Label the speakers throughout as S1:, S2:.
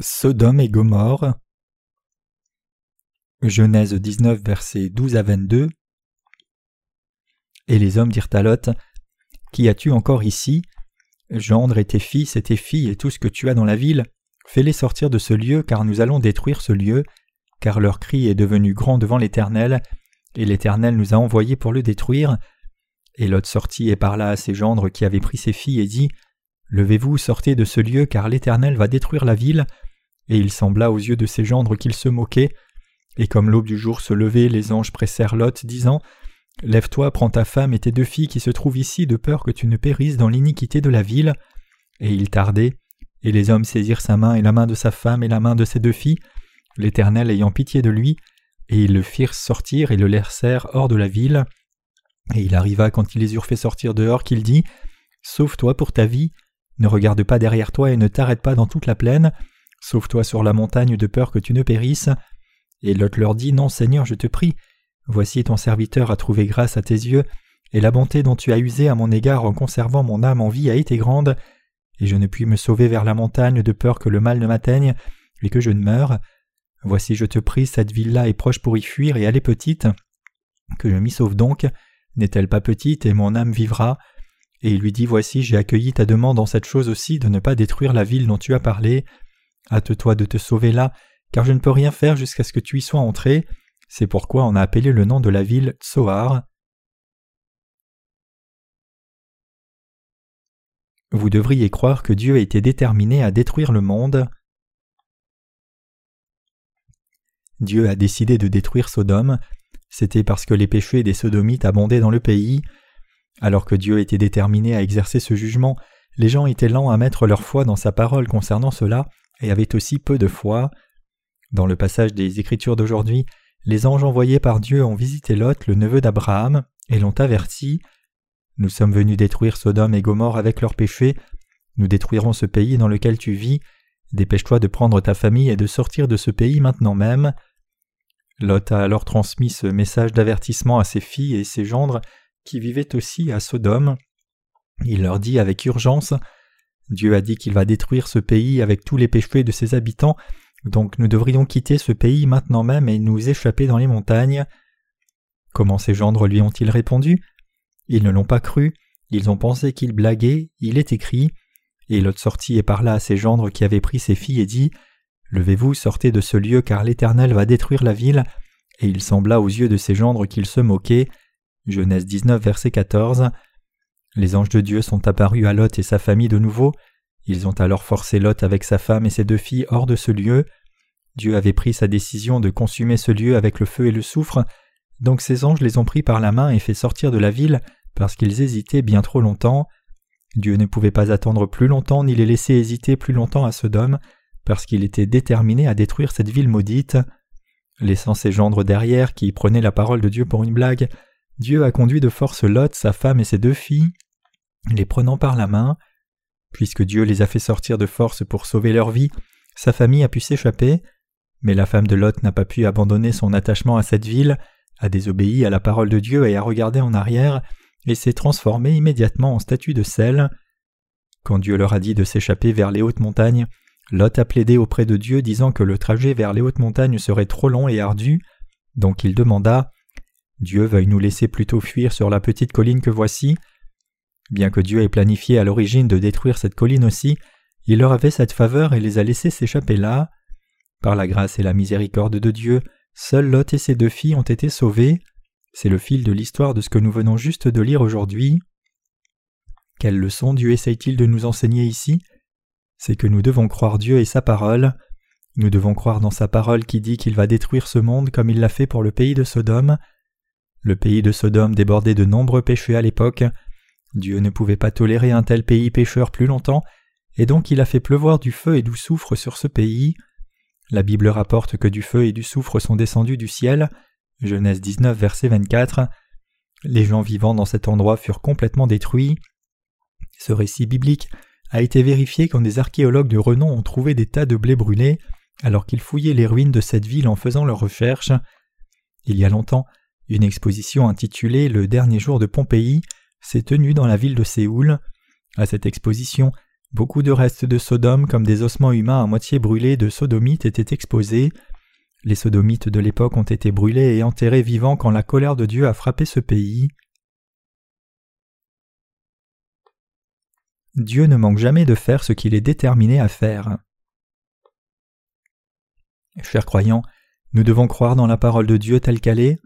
S1: Sodome et Gomorre. Genèse 19, versets 12 à 22. Et les hommes dirent à Lot Qu'y as-tu encore ici? Gendre et tes fils et tes filles et tout ce que tu as dans la ville, fais-les sortir de ce lieu, car nous allons détruire ce lieu, car leur cri est devenu grand devant l'Éternel, et l'Éternel nous a envoyés pour le détruire. Et Lot sortit et parla à ses gendres qui avaient pris ses filles et dit Levez-vous, sortez de ce lieu, car l'Éternel va détruire la ville. Et il sembla aux yeux de ses gendres qu'ils se moquaient. Et comme l'aube du jour se levait, les anges pressèrent Lot, disant Lève-toi, prends ta femme et tes deux filles qui se trouvent ici, de peur que tu ne périsses dans l'iniquité de la ville. Et il tardait, et les hommes saisirent sa main et la main de sa femme et la main de ses deux filles, l'Éternel ayant pitié de lui, et ils le firent sortir et le laissèrent hors de la ville. Et il arriva quand ils les eurent fait sortir dehors qu'il dit Sauve-toi pour ta vie, ne regarde pas derrière toi et ne t'arrête pas dans toute la plaine, Sauve-toi sur la montagne de peur que tu ne périsses. Et Lot leur dit Non, Seigneur, je te prie. Voici ton serviteur a trouvé grâce à tes yeux, et la bonté dont tu as usé à mon égard en conservant mon âme en vie a été grande, et je ne puis me sauver vers la montagne de peur que le mal ne m'atteigne et que je ne meure. Voici, je te prie, cette ville-là est proche pour y fuir, et elle est petite. Que je m'y sauve donc. N'est-elle pas petite, et mon âme vivra? Et il lui dit Voici, j'ai accueilli ta demande en cette chose aussi de ne pas détruire la ville dont tu as parlé. Hâte-toi de te sauver là, car je ne peux rien faire jusqu'à ce que tu y sois entré. C'est pourquoi on a appelé le nom de la ville Tsoar. Vous devriez croire que Dieu été déterminé à détruire le monde. Dieu a décidé de détruire Sodome, c'était parce que les péchés des Sodomites abondaient dans le pays. Alors que Dieu était déterminé à exercer ce jugement, les gens étaient lents à mettre leur foi dans sa parole concernant cela, et avait aussi peu de foi. Dans le passage des Écritures d'aujourd'hui, les anges envoyés par Dieu ont visité Lot, le neveu d'Abraham, et l'ont averti. Nous sommes venus détruire Sodome et Gomorre avec leurs péchés. Nous détruirons ce pays dans lequel tu vis. Dépêche-toi de prendre ta famille et de sortir de ce pays maintenant même. Lot a alors transmis ce message d'avertissement à ses filles et ses gendres qui vivaient aussi à Sodome. Il leur dit avec urgence Dieu a dit qu'il va détruire ce pays avec tous les péchés de ses habitants, donc nous devrions quitter ce pays maintenant même et nous échapper dans les montagnes. Comment ces gendres lui ont-ils répondu? Ils ne l'ont pas cru, ils ont pensé qu'il blaguait, il est écrit. Et l'autre sortit et parla à ses gendres qui avaient pris ses filles et dit Levez-vous, sortez de ce lieu, car l'Éternel va détruire la ville. Et il sembla aux yeux de ses gendres qu'ils se moquaient. Genèse 19, verset 14. Les anges de Dieu sont apparus à Lot et sa famille de nouveau. Ils ont alors forcé Lot avec sa femme et ses deux filles hors de ce lieu. Dieu avait pris sa décision de consumer ce lieu avec le feu et le soufre, donc ces anges les ont pris par la main et fait sortir de la ville parce qu'ils hésitaient bien trop longtemps. Dieu ne pouvait pas attendre plus longtemps ni les laisser hésiter plus longtemps à Sodome, parce qu'il était déterminé à détruire cette ville maudite. Laissant ses gendres derrière qui prenaient la parole de Dieu pour une blague, Dieu a conduit de force Lot, sa femme et ses deux filles, les prenant par la main. Puisque Dieu les a fait sortir de force pour sauver leur vie, sa famille a pu s'échapper, mais la femme de Lot n'a pas pu abandonner son attachement à cette ville, a désobéi à la parole de Dieu et a regardé en arrière, et s'est transformée immédiatement en statue de sel. Quand Dieu leur a dit de s'échapper vers les hautes montagnes, Lot a plaidé auprès de Dieu disant que le trajet vers les hautes montagnes serait trop long et ardu, donc il demanda Dieu veuille nous laisser plutôt fuir sur la petite colline que voici. Bien que Dieu ait planifié à l'origine de détruire cette colline aussi, il leur avait cette faveur et les a laissés s'échapper là. Par la grâce et la miséricorde de Dieu, seuls Lot et ses deux filles ont été sauvés. C'est le fil de l'histoire de ce que nous venons juste de lire aujourd'hui. Quelle leçon Dieu essaye-t-il de nous enseigner ici? C'est que nous devons croire Dieu et sa parole. Nous devons croire dans sa parole qui dit qu'il va détruire ce monde comme il l'a fait pour le pays de Sodome. Le pays de Sodome débordait de nombreux péchés à l'époque. Dieu ne pouvait pas tolérer un tel pays pécheur plus longtemps, et donc il a fait pleuvoir du feu et du soufre sur ce pays. La Bible rapporte que du feu et du soufre sont descendus du ciel. Genèse 19, verset 24. Les gens vivant dans cet endroit furent complètement détruits. Ce récit biblique a été vérifié quand des archéologues de renom ont trouvé des tas de blé brûlé alors qu'ils fouillaient les ruines de cette ville en faisant leurs recherches. Il y a longtemps, une exposition intitulée Le dernier jour de Pompéi s'est tenue dans la ville de Séoul. À cette exposition, Beaucoup de restes de Sodome comme des ossements humains à moitié brûlés de sodomites étaient exposés. Les sodomites de l'époque ont été brûlés et enterrés vivants quand la colère de Dieu a frappé ce pays. Dieu ne manque jamais de faire ce qu'il est déterminé à faire. Chers croyants, nous devons croire dans la parole de Dieu telle qu'elle est.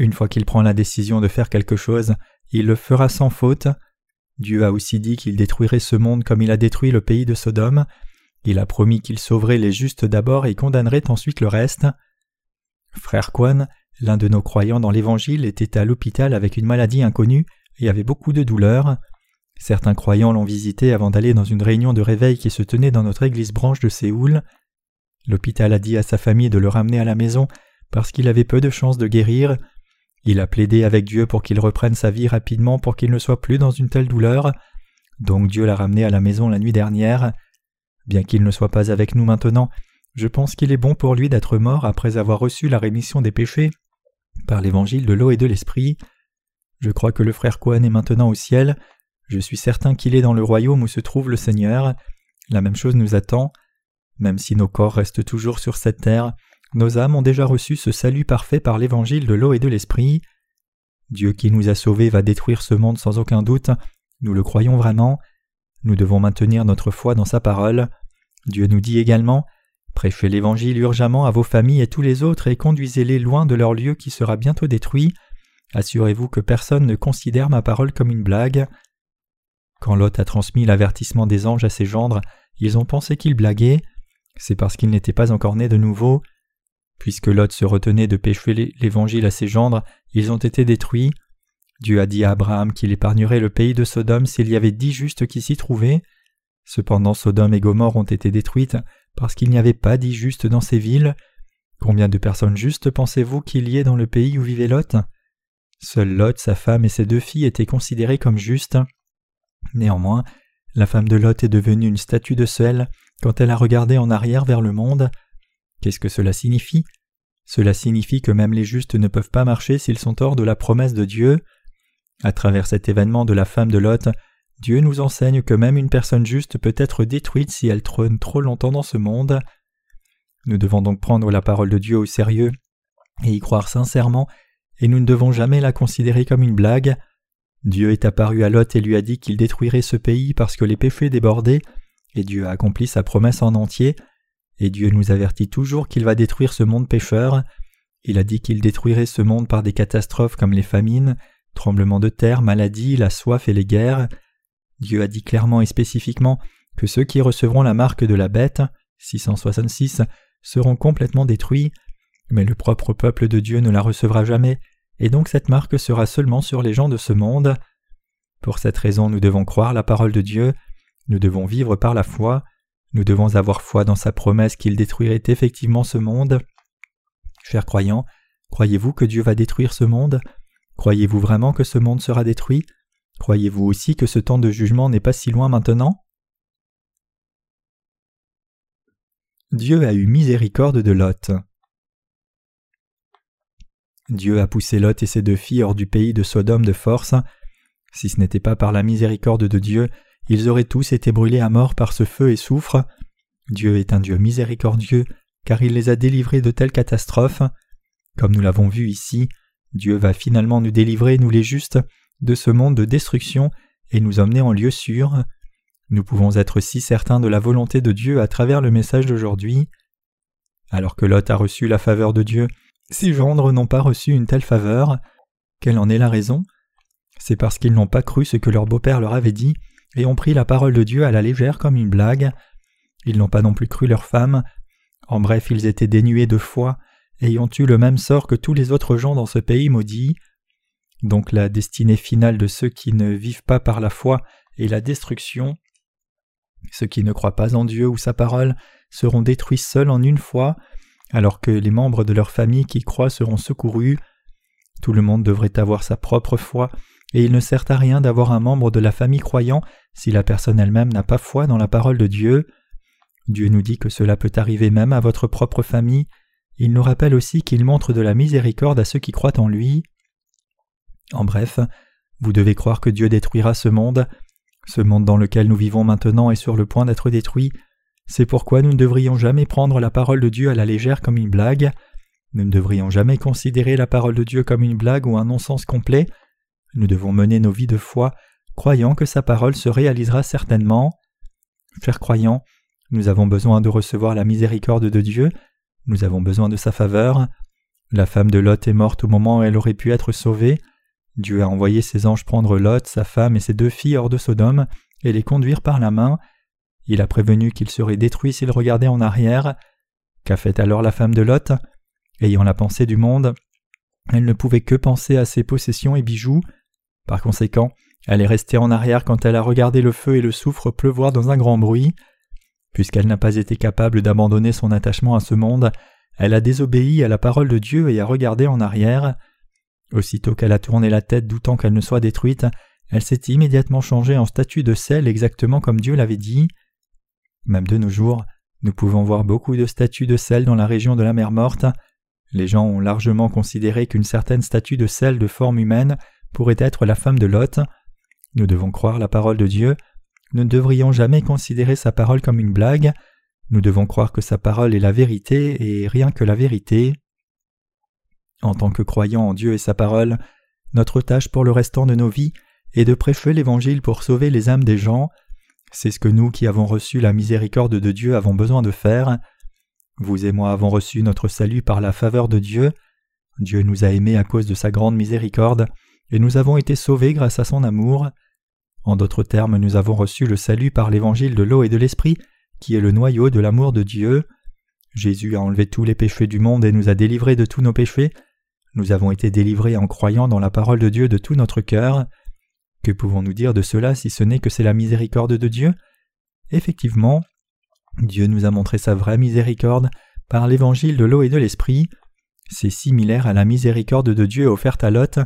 S1: Une fois qu'il prend la décision de faire quelque chose, il le fera sans faute. Dieu a aussi dit qu'il détruirait ce monde comme il a détruit le pays de Sodome. Il a promis qu'il sauverait les justes d'abord et condamnerait ensuite le reste. Frère Kwan, l'un de nos croyants dans l'Évangile, était à l'hôpital avec une maladie inconnue et avait beaucoup de douleurs. Certains croyants l'ont visité avant d'aller dans une réunion de réveil qui se tenait dans notre église branche de Séoul. L'hôpital a dit à sa famille de le ramener à la maison parce qu'il avait peu de chances de guérir. Il a plaidé avec Dieu pour qu'il reprenne sa vie rapidement pour qu'il ne soit plus dans une telle douleur. Donc Dieu l'a ramené à la maison la nuit dernière. Bien qu'il ne soit pas avec nous maintenant, je pense qu'il est bon pour lui d'être mort après avoir reçu la rémission des péchés par l'évangile de l'eau et de l'esprit. Je crois que le frère Cohen est maintenant au ciel. Je suis certain qu'il est dans le royaume où se trouve le Seigneur. La même chose nous attend. Même si nos corps restent toujours sur cette terre, nos âmes ont déjà reçu ce salut parfait par l'évangile de l'eau et de l'esprit. Dieu qui nous a sauvés va détruire ce monde sans aucun doute, nous le croyons vraiment. Nous devons maintenir notre foi dans sa parole. Dieu nous dit également Prêchez l'évangile urgemment à vos familles et tous les autres et conduisez-les loin de leur lieu qui sera bientôt détruit. Assurez-vous que personne ne considère ma parole comme une blague. Quand Lot a transmis l'avertissement des anges à ses gendres, ils ont pensé qu'il blaguait c'est parce qu'il n'était pas encore né de nouveau. Puisque Lot se retenait de pécher l'évangile à ses gendres, ils ont été détruits. Dieu a dit à Abraham qu'il épargnerait le pays de Sodome s'il y avait dix justes qui s'y trouvaient. Cependant Sodome et Gomorre ont été détruites parce qu'il n'y avait pas dix justes dans ces villes. Combien de personnes justes pensez-vous qu'il y ait dans le pays où vivait Lot? Seul Lot, sa femme et ses deux filles étaient considérés comme justes. Néanmoins, la femme de Lot est devenue une statue de sel quand elle a regardé en arrière vers le monde. Qu'est-ce que cela signifie? Cela signifie que même les justes ne peuvent pas marcher s'ils sont hors de la promesse de Dieu. À travers cet événement de la femme de Lot, Dieu nous enseigne que même une personne juste peut être détruite si elle trône trop longtemps dans ce monde. Nous devons donc prendre la parole de Dieu au sérieux et y croire sincèrement, et nous ne devons jamais la considérer comme une blague. Dieu est apparu à Lot et lui a dit qu'il détruirait ce pays parce que les péchés débordaient, et Dieu a accompli sa promesse en entier, et Dieu nous avertit toujours qu'il va détruire ce monde pécheur. Il a dit qu'il détruirait ce monde par des catastrophes comme les famines, tremblements de terre, maladies, la soif et les guerres. Dieu a dit clairement et spécifiquement que ceux qui recevront la marque de la bête, 666, seront complètement détruits, mais le propre peuple de Dieu ne la recevra jamais, et donc cette marque sera seulement sur les gens de ce monde. Pour cette raison nous devons croire la parole de Dieu, nous devons vivre par la foi, nous devons avoir foi dans sa promesse qu'il détruirait effectivement ce monde. Chers croyants, croyez-vous que Dieu va détruire ce monde? Croyez-vous vraiment que ce monde sera détruit? Croyez-vous aussi que ce temps de jugement n'est pas si loin maintenant? Dieu a eu miséricorde de Lot. Dieu a poussé Lot et ses deux filles hors du pays de Sodome de force. Si ce n'était pas par la miséricorde de Dieu, ils auraient tous été brûlés à mort par ce feu et soufre. Dieu est un Dieu miséricordieux, car il les a délivrés de telles catastrophes. Comme nous l'avons vu ici, Dieu va finalement nous délivrer, nous les justes, de ce monde de destruction et nous emmener en lieu sûr. Nous pouvons être si certains de la volonté de Dieu à travers le message d'aujourd'hui. Alors que Lot a reçu la faveur de Dieu, ses gendres n'ont pas reçu une telle faveur. Quelle en est la raison? C'est parce qu'ils n'ont pas cru ce que leur beau-père leur avait dit et ont pris la parole de Dieu à la légère comme une blague. Ils n'ont pas non plus cru leur femme. En bref, ils étaient dénués de foi ont eu le même sort que tous les autres gens dans ce pays maudit. Donc la destinée finale de ceux qui ne vivent pas par la foi est la destruction. Ceux qui ne croient pas en Dieu ou sa parole seront détruits seuls en une fois, alors que les membres de leur famille qui croient seront secourus. Tout le monde devrait avoir sa propre foi et il ne sert à rien d'avoir un membre de la famille croyant si la personne elle-même n'a pas foi dans la parole de Dieu. Dieu nous dit que cela peut arriver même à votre propre famille. Il nous rappelle aussi qu'il montre de la miséricorde à ceux qui croient en lui. En bref, vous devez croire que Dieu détruira ce monde. Ce monde dans lequel nous vivons maintenant est sur le point d'être détruit. C'est pourquoi nous ne devrions jamais prendre la parole de Dieu à la légère comme une blague. Nous ne devrions jamais considérer la parole de Dieu comme une blague ou un non-sens complet. Nous devons mener nos vies de foi, croyant que sa parole se réalisera certainement. Chers croyants, nous avons besoin de recevoir la miséricorde de Dieu, nous avons besoin de sa faveur. La femme de Lot est morte au moment où elle aurait pu être sauvée. Dieu a envoyé ses anges prendre Lot, sa femme et ses deux filles hors de Sodome et les conduire par la main. Il a prévenu qu'ils seraient détruits s'ils regardaient en arrière. Qu'a fait alors la femme de Lot? Ayant la pensée du monde, elle ne pouvait que penser à ses possessions et bijoux. Par conséquent, elle est restée en arrière quand elle a regardé le feu et le soufre pleuvoir dans un grand bruit. Puisqu'elle n'a pas été capable d'abandonner son attachement à ce monde, elle a désobéi à la parole de Dieu et a regardé en arrière. Aussitôt qu'elle a tourné la tête doutant qu'elle ne soit détruite, elle s'est immédiatement changée en statue de sel exactement comme Dieu l'avait dit. Même de nos jours, nous pouvons voir beaucoup de statues de sel dans la région de la mer morte. Les gens ont largement considéré qu'une certaine statue de sel de forme humaine pourrait être la femme de Lot. Nous devons croire la parole de Dieu. Nous ne devrions jamais considérer sa parole comme une blague. Nous devons croire que sa parole est la vérité et rien que la vérité. En tant que croyants en Dieu et sa parole, notre tâche pour le restant de nos vies est de prêcher l'Évangile pour sauver les âmes des gens. C'est ce que nous qui avons reçu la miséricorde de Dieu avons besoin de faire. Vous et moi avons reçu notre salut par la faveur de Dieu. Dieu nous a aimés à cause de sa grande miséricorde, et nous avons été sauvés grâce à son amour. En d'autres termes, nous avons reçu le salut par l'évangile de l'eau et de l'esprit, qui est le noyau de l'amour de Dieu. Jésus a enlevé tous les péchés du monde et nous a délivrés de tous nos péchés. Nous avons été délivrés en croyant dans la parole de Dieu de tout notre cœur. Que pouvons-nous dire de cela si ce n'est que c'est la miséricorde de Dieu? Effectivement, Dieu nous a montré sa vraie miséricorde par l'évangile de l'eau et de l'esprit. C'est similaire à la miséricorde de Dieu offerte à Lot,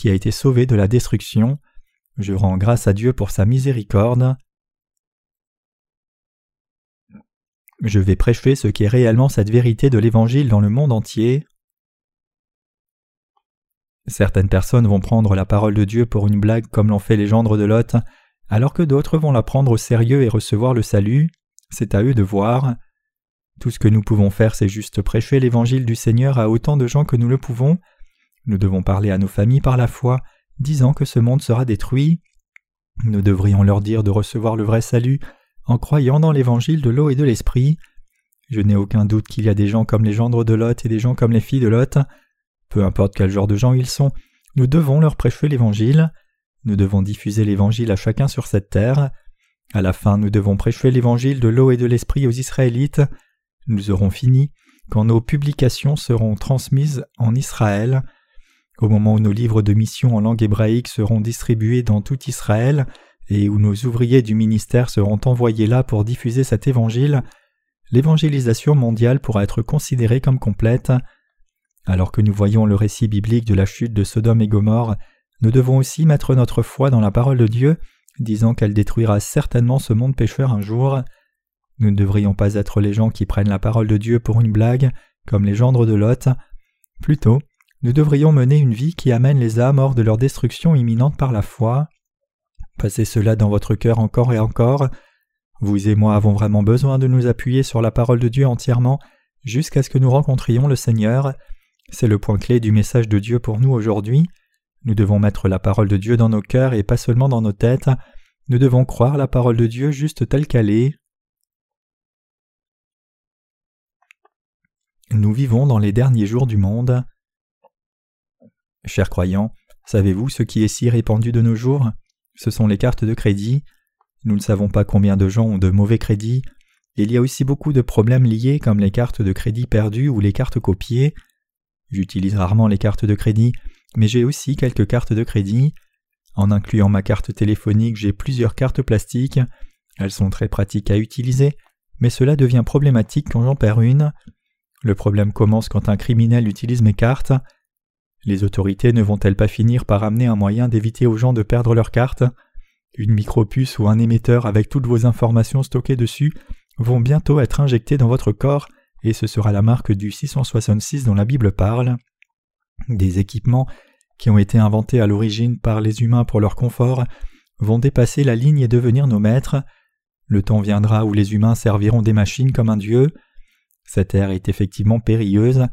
S1: qui a été sauvé de la destruction. Je rends grâce à Dieu pour sa miséricorde. Je vais prêcher ce qui est réellement cette vérité de l'Évangile dans le monde entier. Certaines personnes vont prendre la parole de Dieu pour une blague comme l'ont fait les gendres de Lot, alors que d'autres vont la prendre au sérieux et recevoir le salut. C'est à eux de voir. Tout ce que nous pouvons faire, c'est juste prêcher l'évangile du Seigneur à autant de gens que nous le pouvons. Nous devons parler à nos familles par la foi, disant que ce monde sera détruit. Nous devrions leur dire de recevoir le vrai salut en croyant dans l'évangile de l'eau et de l'esprit. Je n'ai aucun doute qu'il y a des gens comme les gendres de Lot et des gens comme les filles de Lot. Peu importe quel genre de gens ils sont, nous devons leur prêcher l'évangile. Nous devons diffuser l'évangile à chacun sur cette terre. À la fin, nous devons prêcher l'évangile de l'eau et de l'esprit aux Israélites. Nous aurons fini quand nos publications seront transmises en Israël. Au moment où nos livres de mission en langue hébraïque seront distribués dans tout Israël et où nos ouvriers du ministère seront envoyés là pour diffuser cet évangile, l'évangélisation mondiale pourra être considérée comme complète. Alors que nous voyons le récit biblique de la chute de Sodome et Gomorre, nous devons aussi mettre notre foi dans la parole de Dieu disant qu'elle détruira certainement ce monde pécheur un jour. Nous ne devrions pas être les gens qui prennent la parole de Dieu pour une blague, comme les gendres de Lot. Plutôt, nous devrions mener une vie qui amène les âmes hors de leur destruction imminente par la foi. Passez cela dans votre cœur encore et encore. Vous et moi avons vraiment besoin de nous appuyer sur la parole de Dieu entièrement jusqu'à ce que nous rencontrions le Seigneur. C'est le point clé du message de Dieu pour nous aujourd'hui. Nous devons mettre la parole de Dieu dans nos cœurs et pas seulement dans nos têtes. Nous devons croire la parole de Dieu juste telle qu'elle est. Nous vivons dans les derniers jours du monde. Chers croyants, savez-vous ce qui est si répandu de nos jours? Ce sont les cartes de crédit. Nous ne savons pas combien de gens ont de mauvais crédits. Il y a aussi beaucoup de problèmes liés comme les cartes de crédit perdues ou les cartes copiées. J'utilise rarement les cartes de crédit mais j'ai aussi quelques cartes de crédit. En incluant ma carte téléphonique, j'ai plusieurs cartes plastiques. Elles sont très pratiques à utiliser, mais cela devient problématique quand j'en perds une. Le problème commence quand un criminel utilise mes cartes. Les autorités ne vont-elles pas finir par amener un moyen d'éviter aux gens de perdre leurs cartes? Une micropuce ou un émetteur avec toutes vos informations stockées dessus vont bientôt être injectés dans votre corps et ce sera la marque du 666 dont la Bible parle. Des équipements qui ont été inventés à l'origine par les humains pour leur confort vont dépasser la ligne et devenir nos maîtres. Le temps viendra où les humains serviront des machines comme un dieu. Cette ère est effectivement périlleuse.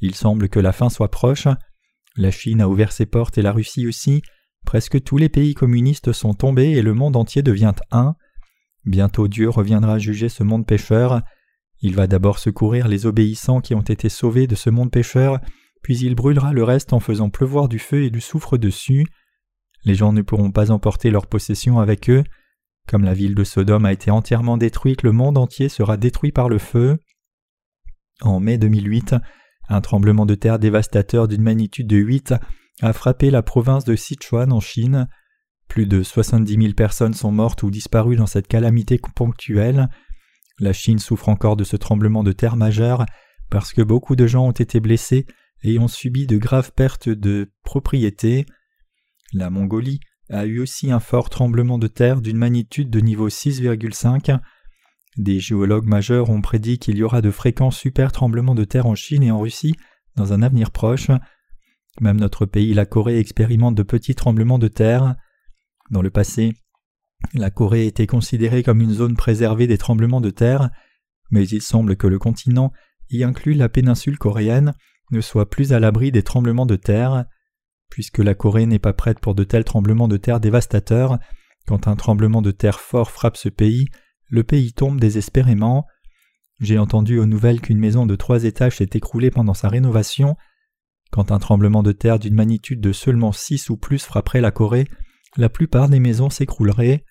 S1: Il semble que la fin soit proche. La Chine a ouvert ses portes et la Russie aussi. Presque tous les pays communistes sont tombés et le monde entier devient un. Bientôt Dieu reviendra juger ce monde pécheur. Il va d'abord secourir les obéissants qui ont été sauvés de ce monde pécheur, puis il brûlera le reste en faisant pleuvoir du feu et du soufre dessus. Les gens ne pourront pas emporter leur possession avec eux. Comme la ville de Sodome a été entièrement détruite, le monde entier sera détruit par le feu. En mai 2008, un tremblement de terre dévastateur d'une magnitude de 8 a frappé la province de Sichuan en Chine. Plus de 70 000 personnes sont mortes ou disparues dans cette calamité ponctuelle. La Chine souffre encore de ce tremblement de terre majeur parce que beaucoup de gens ont été blessés et ont subi de graves pertes de propriétés. La Mongolie a eu aussi un fort tremblement de terre d'une magnitude de niveau 6,5. Des géologues majeurs ont prédit qu'il y aura de fréquents super tremblements de terre en Chine et en Russie dans un avenir proche. Même notre pays, la Corée, expérimente de petits tremblements de terre. Dans le passé, la Corée était considérée comme une zone préservée des tremblements de terre, mais il semble que le continent, y inclus la péninsule coréenne, ne soit plus à l'abri des tremblements de terre. Puisque la Corée n'est pas prête pour de tels tremblements de terre dévastateurs, quand un tremblement de terre fort frappe ce pays, le pays tombe désespérément. J'ai entendu aux nouvelles qu'une maison de trois étages s'est écroulée pendant sa rénovation. Quand un tremblement de terre d'une magnitude de seulement six ou plus frapperait la Corée, la plupart des maisons s'écrouleraient.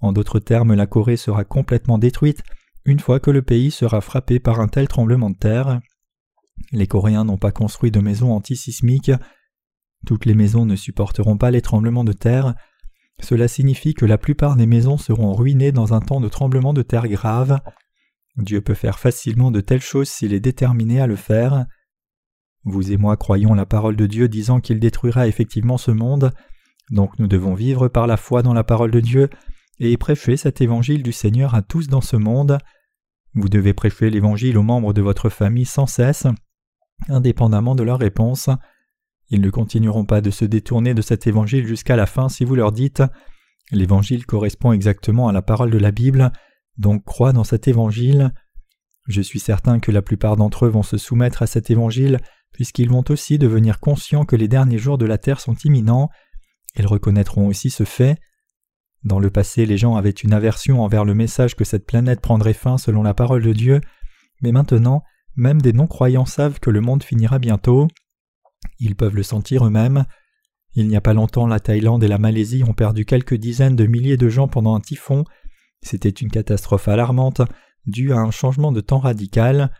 S1: En d'autres termes, la Corée sera complètement détruite une fois que le pays sera frappé par un tel tremblement de terre. Les Coréens n'ont pas construit de maisons antisismiques. Toutes les maisons ne supporteront pas les tremblements de terre. Cela signifie que la plupart des maisons seront ruinées dans un temps de tremblement de terre grave. Dieu peut faire facilement de telles choses s'il est déterminé à le faire. Vous et moi croyons la parole de Dieu disant qu'il détruira effectivement ce monde. Donc nous devons vivre par la foi dans la parole de Dieu et prêcher cet évangile du Seigneur à tous dans ce monde. Vous devez prêcher l'évangile aux membres de votre famille sans cesse, indépendamment de leur réponse. Ils ne continueront pas de se détourner de cet évangile jusqu'à la fin si vous leur dites L'évangile correspond exactement à la parole de la Bible, donc crois dans cet évangile. Je suis certain que la plupart d'entre eux vont se soumettre à cet évangile, puisqu'ils vont aussi devenir conscients que les derniers jours de la terre sont imminents ils reconnaîtront aussi ce fait. Dans le passé, les gens avaient une aversion envers le message que cette planète prendrait fin selon la parole de Dieu, mais maintenant, même des non-croyants savent que le monde finira bientôt. Ils peuvent le sentir eux-mêmes. Il n'y a pas longtemps, la Thaïlande et la Malaisie ont perdu quelques dizaines de milliers de gens pendant un typhon. C'était une catastrophe alarmante, due à un changement de temps radical.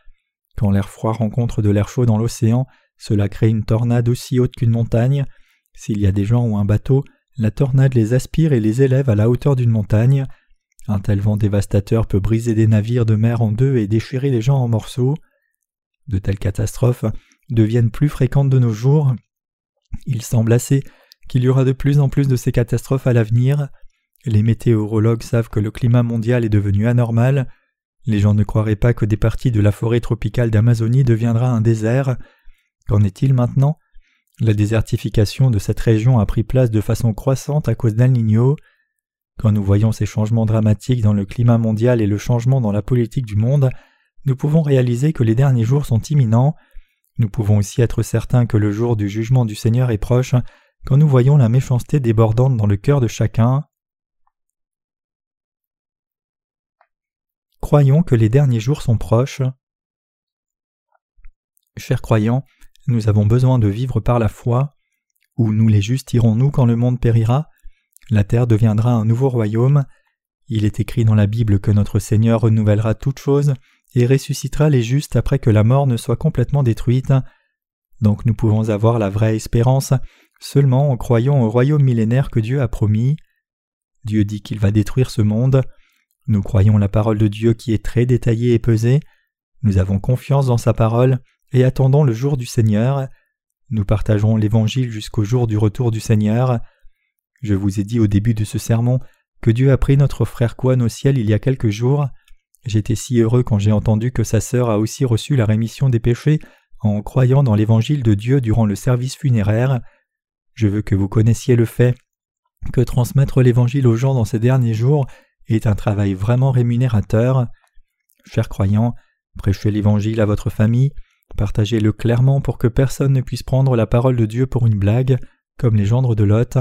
S1: Quand l'air froid rencontre de l'air chaud dans l'océan, cela crée une tornade aussi haute qu'une montagne. S'il y a des gens ou un bateau, la tornade les aspire et les élève à la hauteur d'une montagne. Un tel vent dévastateur peut briser des navires de mer en deux et déchirer les gens en morceaux. De telles catastrophes deviennent plus fréquentes de nos jours. Il semble assez qu'il y aura de plus en plus de ces catastrophes à l'avenir. Les météorologues savent que le climat mondial est devenu anormal. Les gens ne croiraient pas que des parties de la forêt tropicale d'Amazonie deviendra un désert. Qu'en est-il maintenant? La désertification de cette région a pris place de façon croissante à cause d'El Niño. Quand nous voyons ces changements dramatiques dans le climat mondial et le changement dans la politique du monde, nous pouvons réaliser que les derniers jours sont imminents. Nous pouvons aussi être certains que le jour du jugement du Seigneur est proche quand nous voyons la méchanceté débordante dans le cœur de chacun. Croyons que les derniers jours sont proches. Chers croyants, nous avons besoin de vivre par la foi. Où nous les justes irons-nous quand le monde périra La terre deviendra un nouveau royaume. Il est écrit dans la Bible que notre Seigneur renouvellera toutes choses et ressuscitera les justes après que la mort ne soit complètement détruite. Donc nous pouvons avoir la vraie espérance seulement en croyant au royaume millénaire que Dieu a promis. Dieu dit qu'il va détruire ce monde. Nous croyons la parole de Dieu qui est très détaillée et pesée. Nous avons confiance dans sa parole et attendons le jour du Seigneur. Nous partagerons l'Évangile jusqu'au jour du retour du Seigneur. Je vous ai dit au début de ce sermon que Dieu a pris notre frère Kwan au ciel il y a quelques jours. J'étais si heureux quand j'ai entendu que sa sœur a aussi reçu la rémission des péchés en croyant dans l'Évangile de Dieu durant le service funéraire. Je veux que vous connaissiez le fait que transmettre l'Évangile aux gens dans ces derniers jours est un travail vraiment rémunérateur. Chers croyants, prêchez l'Évangile à votre famille, partagez-le clairement pour que personne ne puisse prendre la parole de Dieu pour une blague, comme les gendres de Lot.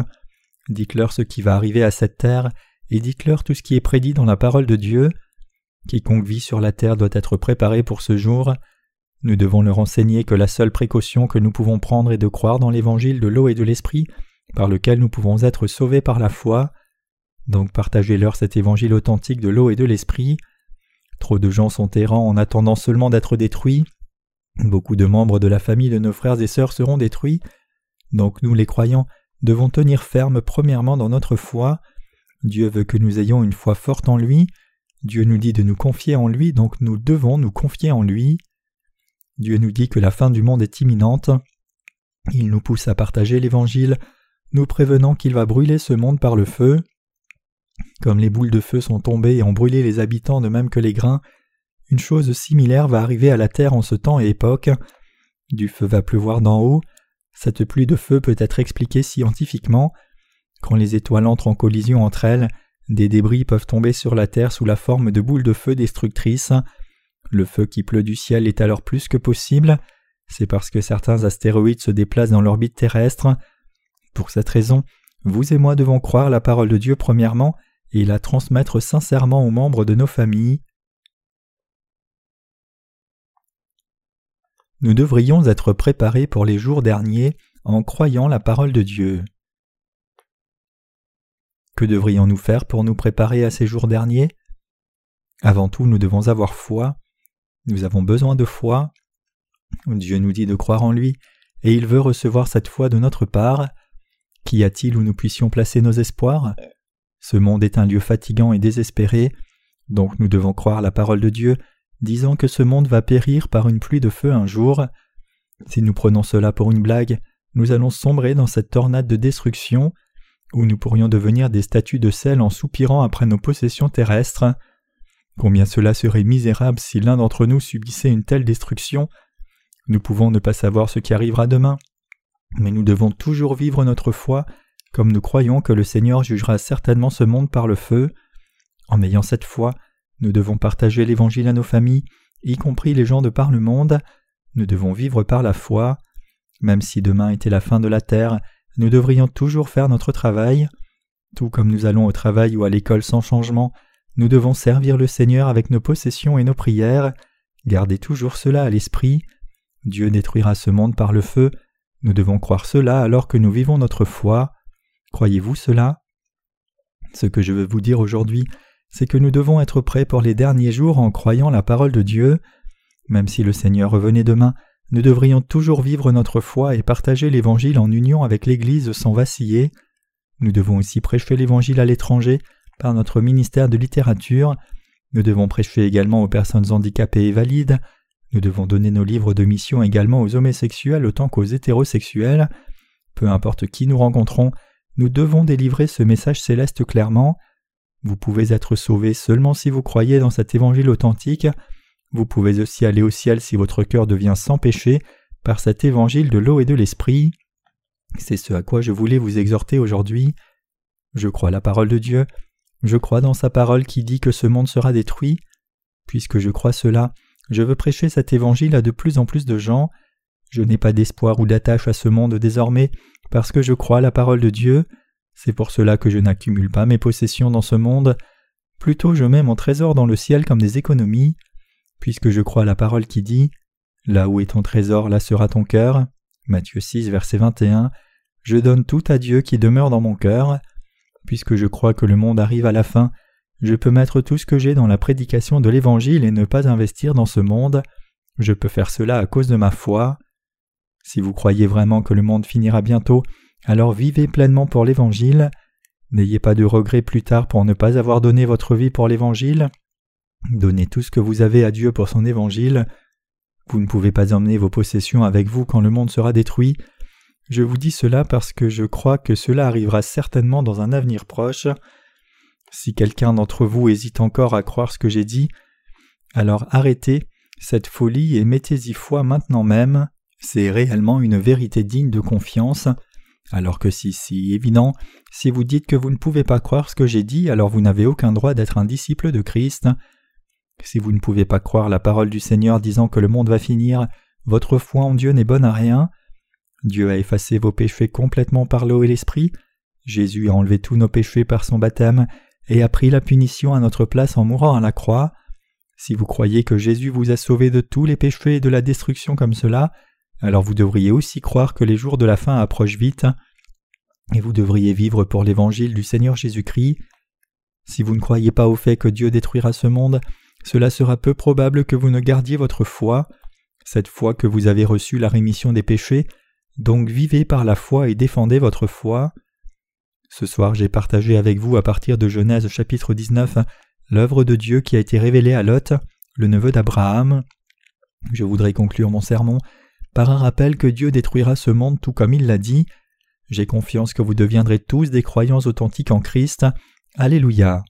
S1: Dites-leur ce qui va arriver à cette terre, et dites-leur tout ce qui est prédit dans la parole de Dieu. Quiconque vit sur la terre doit être préparé pour ce jour. Nous devons leur enseigner que la seule précaution que nous pouvons prendre est de croire dans l'évangile de l'eau et de l'esprit, par lequel nous pouvons être sauvés par la foi. Donc partagez-leur cet évangile authentique de l'eau et de l'esprit. Trop de gens sont errants en attendant seulement d'être détruits. Beaucoup de membres de la famille de nos frères et sœurs seront détruits. Donc nous les croyants devons tenir ferme premièrement dans notre foi. Dieu veut que nous ayons une foi forte en lui. Dieu nous dit de nous confier en lui, donc nous devons nous confier en lui. Dieu nous dit que la fin du monde est imminente. Il nous pousse à partager l'Évangile, nous prévenant qu'il va brûler ce monde par le feu. Comme les boules de feu sont tombées et ont brûlé les habitants de même que les grains, une chose similaire va arriver à la terre en ce temps et époque. Du feu va pleuvoir d'en haut. Cette pluie de feu peut être expliquée scientifiquement. Quand les étoiles entrent en collision entre elles, des débris peuvent tomber sur la terre sous la forme de boules de feu destructrices. Le feu qui pleut du ciel est alors plus que possible, c'est parce que certains astéroïdes se déplacent dans l'orbite terrestre. Pour cette raison, vous et moi devons croire la parole de Dieu premièrement et la transmettre sincèrement aux membres de nos familles. Nous devrions être préparés pour les jours derniers en croyant la parole de Dieu. Que devrions-nous faire pour nous préparer à ces jours derniers? Avant tout, nous devons avoir foi. Nous avons besoin de foi. Dieu nous dit de croire en lui, et il veut recevoir cette foi de notre part. Qu'y a-t-il où nous puissions placer nos espoirs? Ce monde est un lieu fatigant et désespéré, donc nous devons croire la parole de Dieu, disant que ce monde va périr par une pluie de feu un jour. Si nous prenons cela pour une blague, nous allons sombrer dans cette tornade de destruction, où nous pourrions devenir des statues de sel en soupirant après nos possessions terrestres. Combien cela serait misérable si l'un d'entre nous subissait une telle destruction. Nous pouvons ne pas savoir ce qui arrivera demain, mais nous devons toujours vivre notre foi comme nous croyons que le Seigneur jugera certainement ce monde par le feu. En ayant cette foi, nous devons partager l'Évangile à nos familles, y compris les gens de par le monde. Nous devons vivre par la foi. Même si demain était la fin de la terre, nous devrions toujours faire notre travail. Tout comme nous allons au travail ou à l'école sans changement, nous devons servir le Seigneur avec nos possessions et nos prières. Gardez toujours cela à l'esprit. Dieu détruira ce monde par le feu. Nous devons croire cela alors que nous vivons notre foi. Croyez-vous cela? Ce que je veux vous dire aujourd'hui, c'est que nous devons être prêts pour les derniers jours en croyant la parole de Dieu. Même si le Seigneur revenait demain, nous devrions toujours vivre notre foi et partager l'Évangile en union avec l'Église sans vaciller. Nous devons aussi prêcher l'Évangile à l'étranger par notre ministère de littérature. Nous devons prêcher également aux personnes handicapées et valides. Nous devons donner nos livres de mission également aux homosexuels autant qu'aux hétérosexuels. Peu importe qui nous rencontrons, nous devons délivrer ce message céleste clairement. Vous pouvez être sauvé seulement si vous croyez dans cet évangile authentique. Vous pouvez aussi aller au ciel si votre cœur devient sans péché par cet évangile de l'eau et de l'esprit. C'est ce à quoi je voulais vous exhorter aujourd'hui. Je crois la parole de Dieu, je crois dans sa parole qui dit que ce monde sera détruit. Puisque je crois cela, je veux prêcher cet évangile à de plus en plus de gens. Je n'ai pas d'espoir ou d'attache à ce monde désormais, parce que je crois la parole de Dieu. C'est pour cela que je n'accumule pas mes possessions dans ce monde. Plutôt je mets mon trésor dans le ciel comme des économies, puisque je crois la parole qui dit Là où est ton trésor, là sera ton cœur. Matthieu 6, verset 21. Je donne tout à Dieu qui demeure dans mon cœur. Puisque je crois que le monde arrive à la fin, je peux mettre tout ce que j'ai dans la prédication de l'Évangile et ne pas investir dans ce monde. Je peux faire cela à cause de ma foi. Si vous croyez vraiment que le monde finira bientôt, alors vivez pleinement pour l'Évangile. N'ayez pas de regrets plus tard pour ne pas avoir donné votre vie pour l'Évangile. Donnez tout ce que vous avez à Dieu pour son Évangile. Vous ne pouvez pas emmener vos possessions avec vous quand le monde sera détruit. Je vous dis cela parce que je crois que cela arrivera certainement dans un avenir proche. Si quelqu'un d'entre vous hésite encore à croire ce que j'ai dit, alors arrêtez cette folie et mettez-y foi maintenant même. C'est réellement une vérité digne de confiance. Alors que si si évident, si vous dites que vous ne pouvez pas croire ce que j'ai dit, alors vous n'avez aucun droit d'être un disciple de Christ. Si vous ne pouvez pas croire la parole du Seigneur disant que le monde va finir, votre foi en Dieu n'est bonne à rien. Dieu a effacé vos péchés complètement par l'eau et l'esprit. Jésus a enlevé tous nos péchés par son baptême et a pris la punition à notre place en mourant à la croix. Si vous croyez que Jésus vous a sauvé de tous les péchés et de la destruction comme cela, alors vous devriez aussi croire que les jours de la fin approchent vite, et vous devriez vivre pour l'évangile du Seigneur Jésus-Christ. Si vous ne croyez pas au fait que Dieu détruira ce monde, cela sera peu probable que vous ne gardiez votre foi, cette foi que vous avez reçu la rémission des péchés, donc vivez par la foi et défendez votre foi. Ce soir j'ai partagé avec vous à partir de Genèse chapitre 19 l'œuvre de Dieu qui a été révélée à Lot, le neveu d'Abraham. Je voudrais conclure mon sermon par un rappel que Dieu détruira ce monde tout comme il l'a dit. J'ai confiance que vous deviendrez tous des croyants authentiques en Christ. Alléluia.